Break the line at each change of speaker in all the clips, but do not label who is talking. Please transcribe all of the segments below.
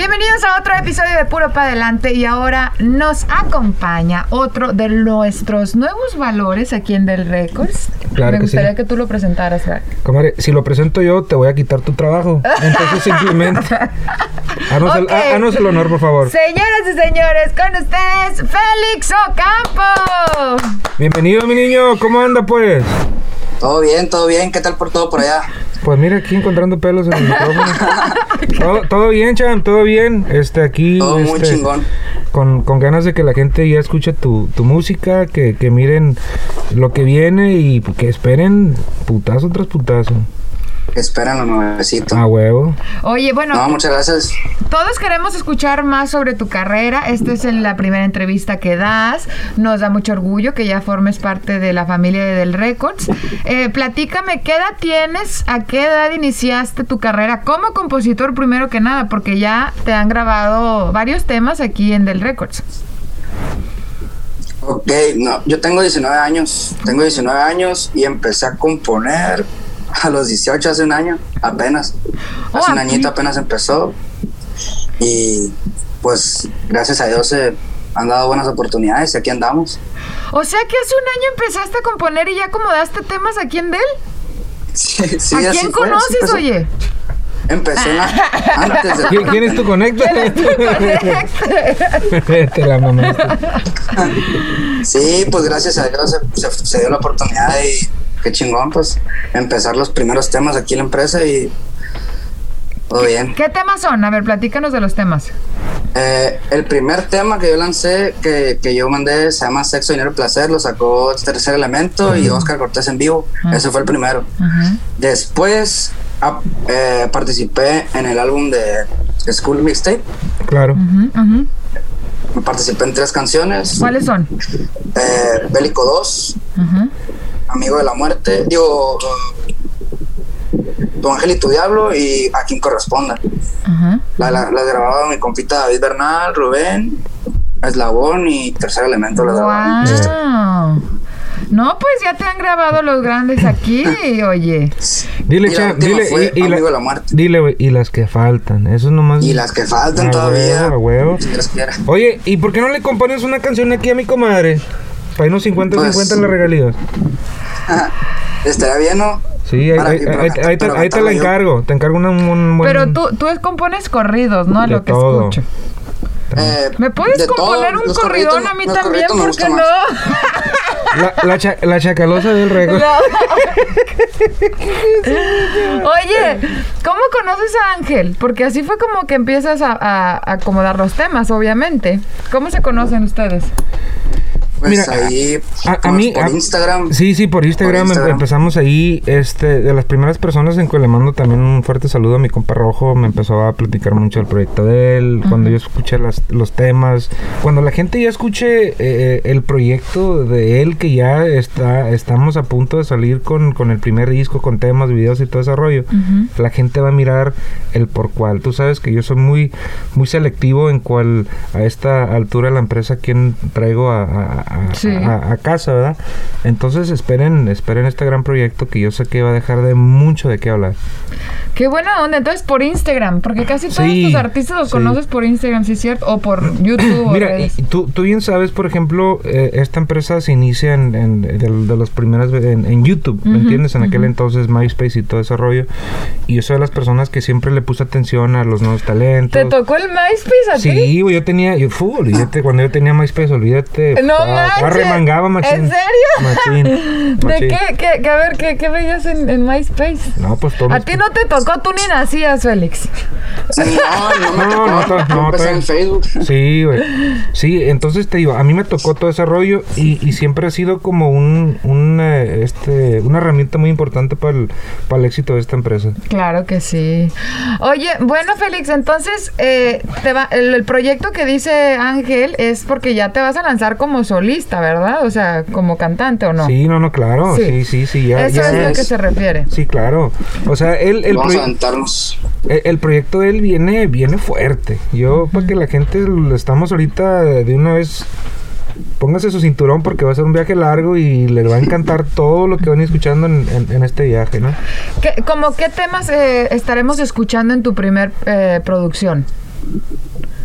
Bienvenidos a otro episodio de Puro para Adelante y ahora nos acompaña otro de nuestros nuevos valores aquí en Del Records.
Claro
Me
que sí.
gustaría que tú lo presentaras.
Comadre, si lo presento yo, te voy a quitar tu trabajo. Entonces simplemente. Haznos,
Ok.
el, el honor, por favor.
Señoras y señores, con ustedes, Félix Ocampo.
Bienvenido, mi niño. ¿Cómo anda, pues?
Todo bien, todo bien. ¿Qué tal por todo por allá?
Pues mira, aquí encontrando pelos en el micrófono. todo, todo bien, Cham, todo bien. Este, aquí.
Todo muy
este,
chingón.
Con, con ganas de que la gente ya escuche tu, tu música, que, que miren lo que viene y que esperen putazo tras putazo.
Esperan lo nuevecito.
A huevo.
Oye, bueno,
No, muchas gracias.
Todos queremos escuchar más sobre tu carrera. Esta es la primera entrevista que das. Nos da mucho orgullo que ya formes parte de la familia de Del Records. Eh, platícame, ¿qué edad tienes? ¿A qué edad iniciaste tu carrera como compositor primero que nada? Porque ya te han grabado varios temas aquí en Del Records.
Ok, no, yo tengo 19 años. Tengo 19 años y empecé a componer a los 18, hace un año, apenas.
Oh,
Hace un
aquí.
añito apenas empezó. Y pues, gracias a Dios se han dado buenas oportunidades y aquí andamos.
O sea que hace un año empezaste a componer y ya acomodaste temas aquí en Del.
Sí, sí,
¿A quién conoces,
empezó.
oye?
Empecé antes de
¿Quién, quién es tu conecta? Te la mamaste.
Sí, pues gracias a Dios se, se- se dio la oportunidad y qué chingón, pues empezar los primeros temas aquí en la empresa y todo bien.
¿Qué temas son? A ver, platícanos de los temas.
Eh, el primer tema que yo lancé, que, que yo mandé, se llama Sexo, Dinero y Placer, lo sacó Tercer Elemento y Oscar Cortés en vivo. Ese fue el primero. Después eh, participé en el álbum de School Mixtape.
Claro.
Participé en tres canciones.
¿Cuáles son?
Eh, Bélico 2,
Ajá.
Amigo de la Muerte, digo, Tu Ángel y tu Diablo y A quien corresponda.
Ajá.
La, la, las grababa mi compita David Bernal, Rubén, Eslabón y Tercer Elemento. las grababa.
Wow. No, pues ya te han grabado los grandes aquí, oye.
Dile,
la última
dile,
fue
y, y la-
Amigo de la Muerte.
dile, güey, y las que faltan, eso nomás.
Y las que faltan todavía.
huevo.
Si.
Oye, ¿y por qué no le compones una canción aquí a mi comadre? Para irnos 50-50
Pues-
en las regalías.
Estaría bien, ¿no?
Sí, ahí, ahí-
pero
ahí- te,
pero
ahí te la encargo. Te encargo una- un buen.
Pero tú, tú compones corridos, ¿no? A lo que
todo.
escucho.
Eh,
¿Me puedes
todo,
componer un corridón a mí también? ¿Por qué no?
La, la, cha- la chacalosa del récord.
Oye, ¿cómo conoces a Ángel? Porque así fue como que empiezas a, a- a acomodar los temas, obviamente. ¿Cómo se conocen ustedes?
Pues
Mira,
ahí,
a- a
pues,
mí-
por
a-
Instagram.
Sí, sí, por Instagram,
Por Instagram.
empe- empezamos ahí. Este, de las primeras personas en que le mando también un fuerte saludo a mi compa Rojo. Me empezó a platicar mucho del proyecto de él. Cuando yo escuché las- los temas. Cuando la gente ya escuche eh, el proyecto de él, que ya está, estamos a punto de salir con, con el primer disco, con temas, videos y todo ese rollo. La gente va a mirar el por cuál. Tú sabes que yo soy muy, muy selectivo en cuál a esta altura de la empresa quién traigo a, a-
Sí.
a- a casa, ¿verdad? Entonces esperen, esperen este gran proyecto que yo sé que va a dejar de mucho de qué hablar.
Qué buena onda. Entonces, por Instagram, porque casi todos
Sí,
tus artistas los
sí.
conoces por Instagram, ¿sí es cierto? O por YouTube o
Mira,
redes.
y tú, tú bien sabes, por ejemplo, eh, esta empresa se inicia en, en- de, de las primeras en, en YouTube, ¿me
Ujú,
entiendes? En aquel
ujú.
entonces MySpace y todo ese rollo. Y yo soy de las personas que siempre le puse atención a los nuevos talentos.
¿Te tocó el MySpace a ti?
Sí, yo tenía, yo, olvídate, cuando yo tenía MySpace, olvídate.
No manches.
remangaba, machín.
¿En serio?
Machín,
¿De qué, qué, qué- a ver, ¿qué, qué veías en, en MySpace?
No, pues todo.
A ti no te tocó tú ni nacías, Félix.
No, no me
No,
tocó.
no, no,
empecé en Facebook.
Sí, güey. Sí, entonces te digo, a mí me tocó todo ese rollo y, y siempre ha sido como un, un, eh, este, una herramienta muy importante para el, para el éxito de esta empresa.
Claro que sí. Oye, bueno, Félix, entonces eh, te va, el, el proyecto que dice Ángel es porque ya te vas a lanzar como solista, ¿verdad? O sea, como cantante o no.
Sí, no, no, claro.
Sí.
Sí, sí, sí. ya,
Eso
ya
es lo
es.
que se refiere.
Sí, claro. O sea, el, el,
Vamos a
el, el proyecto de él viene, viene fuerte. Yo, para que la gente lo estamos ahorita de una vez. Póngase su cinturón porque va a ser un viaje largo y le va a encantar todo lo que van escuchando en, en- en este viaje, ¿no?
¿Qué, como qué temas eh, estaremos escuchando en tu primer eh, producción?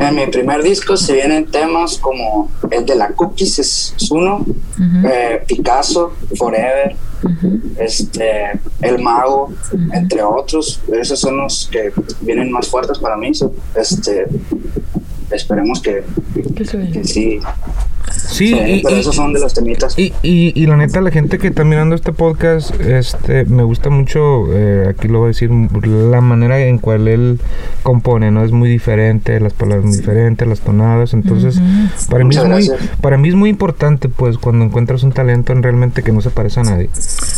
En mi primer disco se vienen temas como el de la Cookies, es, es uno, eh, Picasso, Forever, este, El Mago, entre otros. Esos son los que vienen más fuertes para mí. Este, esperemos que, que sí.
Sí,
Sí,
y,
pero
y-
esos son de los temitas.
y, y- y la neta, la gente que está mirando este podcast, este, me gusta mucho, eh, aquí lo voy a decir, la manera en cual él compone, ¿no? Es muy diferente, las palabras muy diferentes, las tonadas, entonces, para, mí es muy, para mí es muy importante, pues, cuando encuentras un talento en realmente que no se parece a nadie.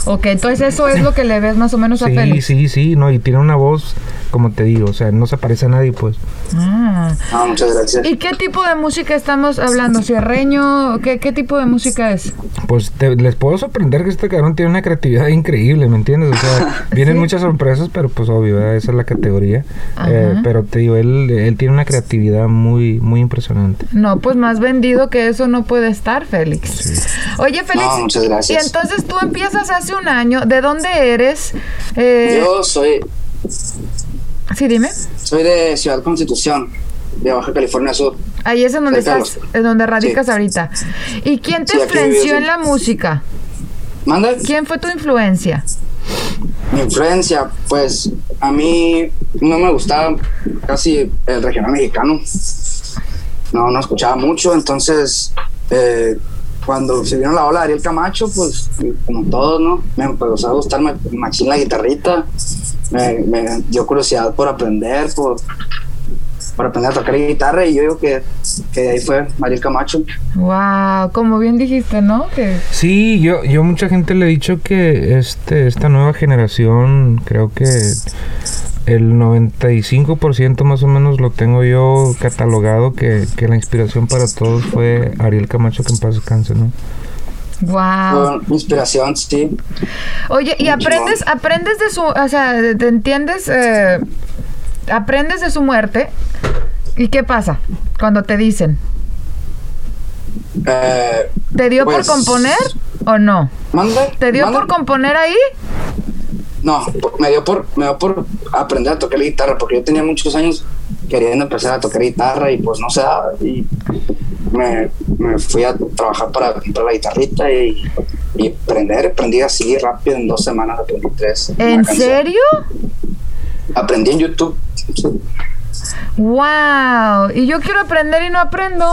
Ok, entonces eso es lo que le ves más o menos a
Sí,
Félix.
sí, sí, no, y tiene una voz, como te digo, o sea, no se parece a nadie, pues.
Ah.
Ah, muchas gracias.
¿Y qué tipo de música estamos hablando? ¿Cierreño? ¿Qué, qué tipo de música es?
Pues te- les puedo sorprender que este cabrón tiene una creatividad increíble, ¿me entiendes? O sea, vienen muchas sorpresas, pero pues obvio, ¿verdad? esa es la categoría. Eh, pero te digo, él, él tiene una creatividad muy, muy impresionante.
No, pues más vendido que eso no puede estar, Félix. Oye, Félix.
No, muchas gracias.
Y entonces tú empiezas hace un año. ¿De dónde eres? Eh,
Yo soy,
Sí, dime.
soy de Ciudad Constitución, de Baja California Sur.
Ahí es en donde estás, en donde radicas
Sí.
ahorita. ¿Y quién te
Sí,
influenció en la música?
¿Manda?
¿Quién fue tu influencia?
Mi influencia, pues a mí no me gustaba casi el regional mexicano. No, no escuchaba mucho, entonces eh, cuando se vino la ola de Ariel Camacho, pues como todos, ¿no? Me empezó a gustar ma- machín la guitarrita, me, me dio curiosidad por aprender, por, por aprender a tocar guitarra y yo digo que, que ahí fue Ariel Camacho.
Wow, como bien dijiste, ¿no? Que
Sí, yo, yo mucha gente le he dicho que este, esta nueva generación, creo que el 95% más o menos lo tengo yo catalogado, que, que la inspiración para todos fue Ariel Camacho, que en paz descanse, ¿no?
wow.
Inspiración, sí.
Oye, y aprendes, aprendes de su, o sea, te entiendes, eh, aprendes de su muerte. ¿Y qué pasa cuando te dicen?
Eh,
¿Te dio
Pues-
por componer o no?
¿Manda?
¿Te dio
¿Manda?
por componer ahí?
No, me dio por me dio por aprender a tocar la guitarra porque yo tenía muchos años queriendo empezar a tocar guitarra y pues no se daba y me, me fui a trabajar para comprar la guitarrita y, y aprender, aprendí así rápido en dos semanas aprendí tres.
¿En serio?
Aprendí en YouTube. sí.
Wow. Y yo quiero aprender y no aprendo.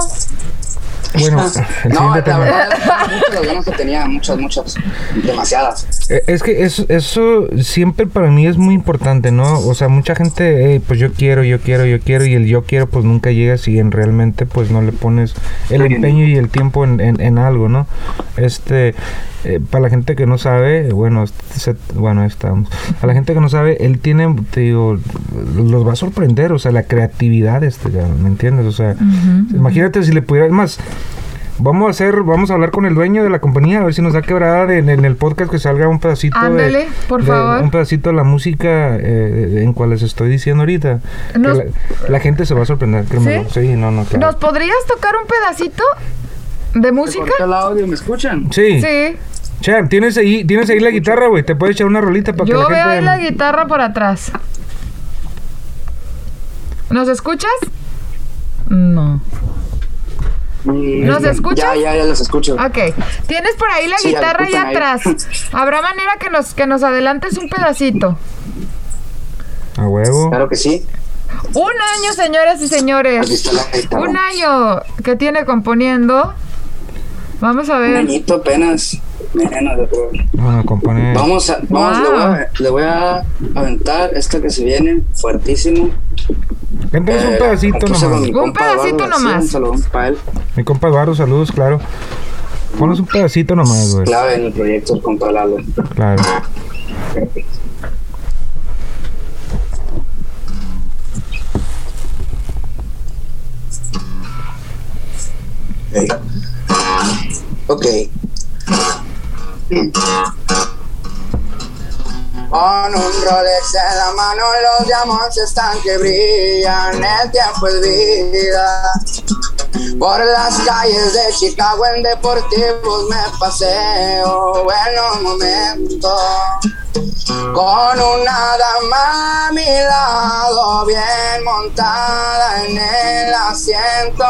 Bueno, el
No,
siguiente
la
tema.
verdad, muchas ganas que tenía, muchas, muchas, demasiadas.
Eh, Es que eso, eso siempre para mí es muy importante, ¿no? O sea, mucha gente, "Ey, pues yo quiero, yo quiero, yo quiero, y el yo quiero pues nunca llega si en realmente pues no le pones el empeño y el tiempo en, en- en algo, ¿no? Este, eh, para la gente que no sabe, bueno, se- bueno, ahí estamos. A la gente que no sabe, él tiene, te digo, los va a sorprender, o sea, la creatividad, este, ya, ¿me entiendes? O sea, imagínate si le pudiera, es más, Vamos a hacer, vamos a hablar con el dueño de la compañía a ver si nos da quebrada de- en, en el podcast que salga un pedacito de,
Ándale, por
de-
favor.
un pedacito de la música eh, en cual les estoy diciendo ahorita. Que
Nos-
la, la gente se va a sorprender, créemelo.
¿Sí?
¿Sí? no, no, claro.
¿Nos podrías tocar un pedacito de música?
¿Corta el audio? ¿Me escuchan?
Sí.
Sí.
Che, tienes ahí, tienes ahí la guitarra, güey. Te puedes echar una rolita para que
Yo
la
veo
gente...
ahí la guitarra por atrás. ¿Nos escuchas? No. ¿Nos escuchas?
Ya, ya, ya los escucho.
Ok. Tienes por ahí la
Sí,
guitarra ahí atrás. Habrá manera que nos, que nos adelantes un pedacito.
A huevo.
Claro que sí.
Un año, señoras y señores. Un año que tiene componiendo. Vamos a
Un
ver.
añito apenas. menos.
Bueno, compone.
Vamos a, vamos, le, voy a, le voy a aventar esta que se viene fuertísimo.
Cántales un
Eh,
pedacito nomás.
Un pedacito nomás.
Un saludo para él.
Mi compa Eduardo, saludos, claro. Pones un pedacito nomás, güey.
Clave en el proyecto el compa Lalo.
Claro.
Ok. Con un Rolex en la mano los diamantes están que brillan, el tiempo es vida. Por las calles de Chicago en deportivos me paseo buenos momentos. Con una dama a mi lado, bien montada en el asiento.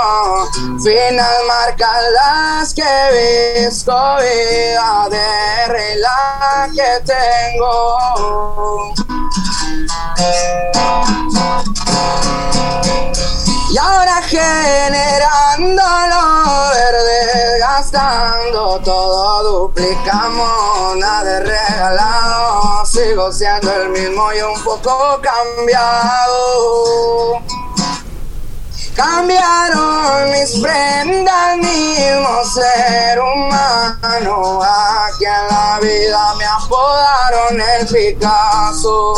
Finas marcas las que he visto, vida de regla que tengo. Y ahora generando lo verde, gastando todo, duplicamos, nada de regalado. Sigo siendo el mismo y un poco cambiado. Cambiaron mis prendas, mismo ser humano. Aquí en la vida me apodaron el Picasso.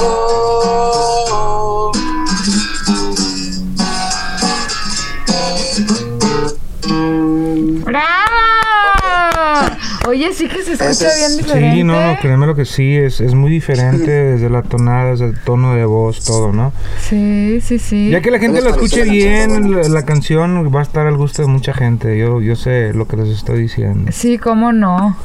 Oye, sí que se escucha bien diferente.
Sí, no, no, créeme lo que sí, es, es muy diferente desde la tonada, desde el tono de voz, todo, ¿no?
Sí, sí, sí.
Ya que la gente lo escuche bien, la canción va a estar al gusto de mucha gente. Yo, yo sé lo que les estoy diciendo.
Sí, cómo no.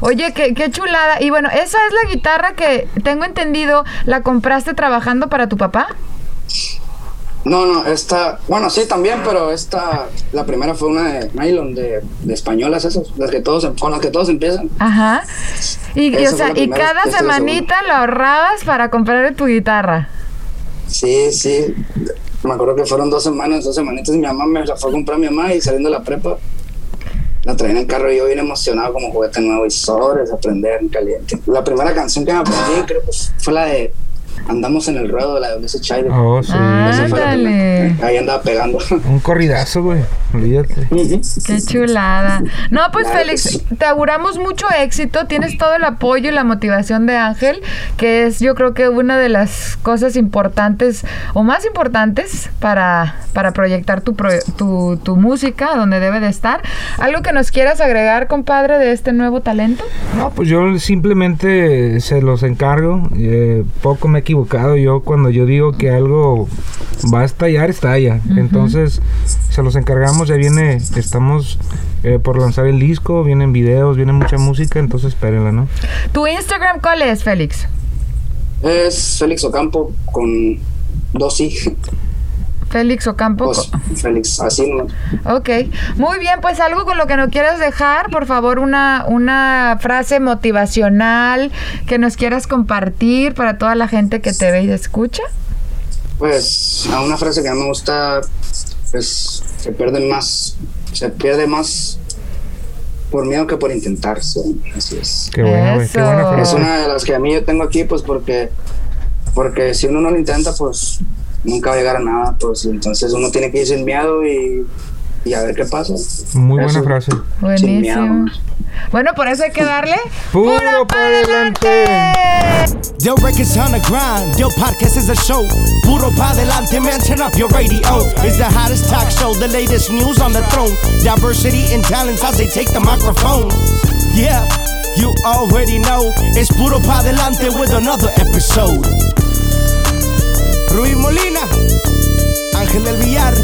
Oye, qué, qué chulada. Y bueno, esa es la guitarra que tengo entendido, la compraste trabajando para tu papá.
No, no, esta, bueno, sí también, pero esta, la primera fue una de nylon, de, de españolas esas, las que todos, con las que todos empiezan.
Ajá. Y, o sea, y cada semanita la ahorrabas para comprar tu guitarra.
Sí, sí, me acuerdo que fueron dos semanas, dos semanitas, y mi mamá me la fue a comprar mi mamá y saliendo de la prepa, la traí en el carro y yo bien emocionado como juguete nuevo y sobres, aprender en caliente. La primera canción que me aprendí creo que fue la de Andamos en el ruedo, la de Blessed Child.
Oh, sí.
Ah.
La. Ahí andaba pegando.
Un corridazo, güey. Olvídate.
Qué chulada. No, pues
Claro
Félix,
sí.
te auguramos mucho éxito. Tienes todo el apoyo y la motivación de Ángel, que es yo creo que una de las cosas importantes o más importantes para, para proyectar tu, pro- tu, tu música donde debe de estar. ¿Algo que nos quieras agregar, compadre, de este nuevo talento?
No, pues yo simplemente se los encargo. eh, poco me equivocado. Yo cuando yo digo que algo va a estallar, estalla. Entonces se los encargamos. Ya viene, estamos eh, por lanzar el disco, vienen videos, viene mucha música. Entonces espérenla, ¿no?
¿Tu Instagram cuál es, Félix?
Es Félix Ocampo con dos I.
Félix Ocampo.
Pues, Félix, así no.
Ok, muy bien, pues algo con lo que nos quieras dejar, por favor, una, una frase motivacional que nos quieras compartir para toda la gente que te ve y escucha.
Pues a una frase que a mí me gusta, pues se pierde más, se pierde más por miedo que por intentarse. Así es.
Qué buena, güey. Qué buena
Eso.
Es
frase.
una de las que a mí yo tengo aquí, pues porque, porque si uno no lo intenta, pues nunca va a llegar a nada. Pues entonces uno tiene que ir sin miedo y, y a ver qué pasa.
Muy buena
Eso.
frase.
Sin miedo.
Buenísimo. Bueno, por eso hay que darle
¡Puro pa' adelante!
Yo records on the grind, yo podcast is a show. Puro pa delante, man, turn up your radio. It's the hottest talk show, the latest news on the throne. Diversity and talents as they take the microphone. Yeah, you already know. It's Puro pa delante with another episode. Rui Molina, Ángel del Villar,